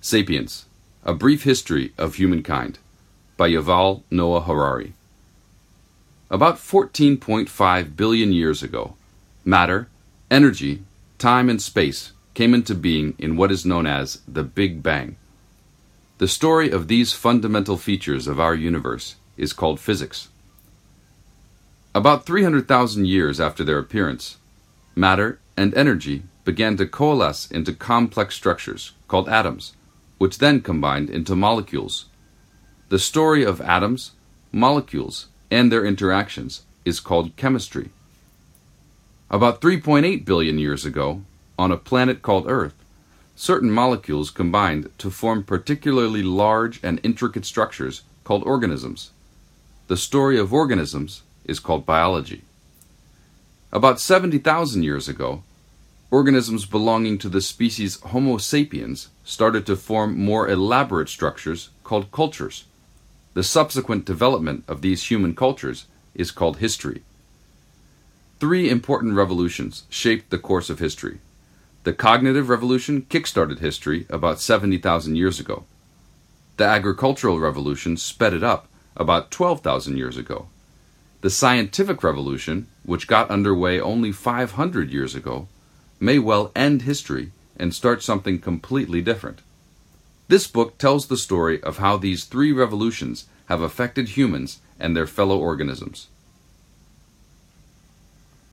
Sapiens A Brief History of Humankind by Yuval Noah Harari. About 14.5 billion years ago, matter, energy, time, and space came into being in what is known as the Big Bang. The story of these fundamental features of our universe is called physics. About 300,000 years after their appearance, matter and energy began to coalesce into complex structures called atoms which then combined into molecules. The story of atoms, molecules, and their interactions is called chemistry. About 3.8 billion years ago, on a planet called Earth, certain molecules combined to form particularly large and intricate structures called organisms. The story of organisms is called biology. About 70,000 years ago, organisms belonging to the species Homo sapiens started to form more elaborate structures called cultures. The subsequent development of these human cultures is called history. Three important revolutions shaped the course of history. The cognitive revolution kickstarted history about 70,000 years ago. The agricultural revolution sped it up about 12,000 years ago. The scientific revolution, which got underway only 500 years ago, may well end history and start something completely different. This book tells the story of how these three revolutions have affected humans and their fellow organisms.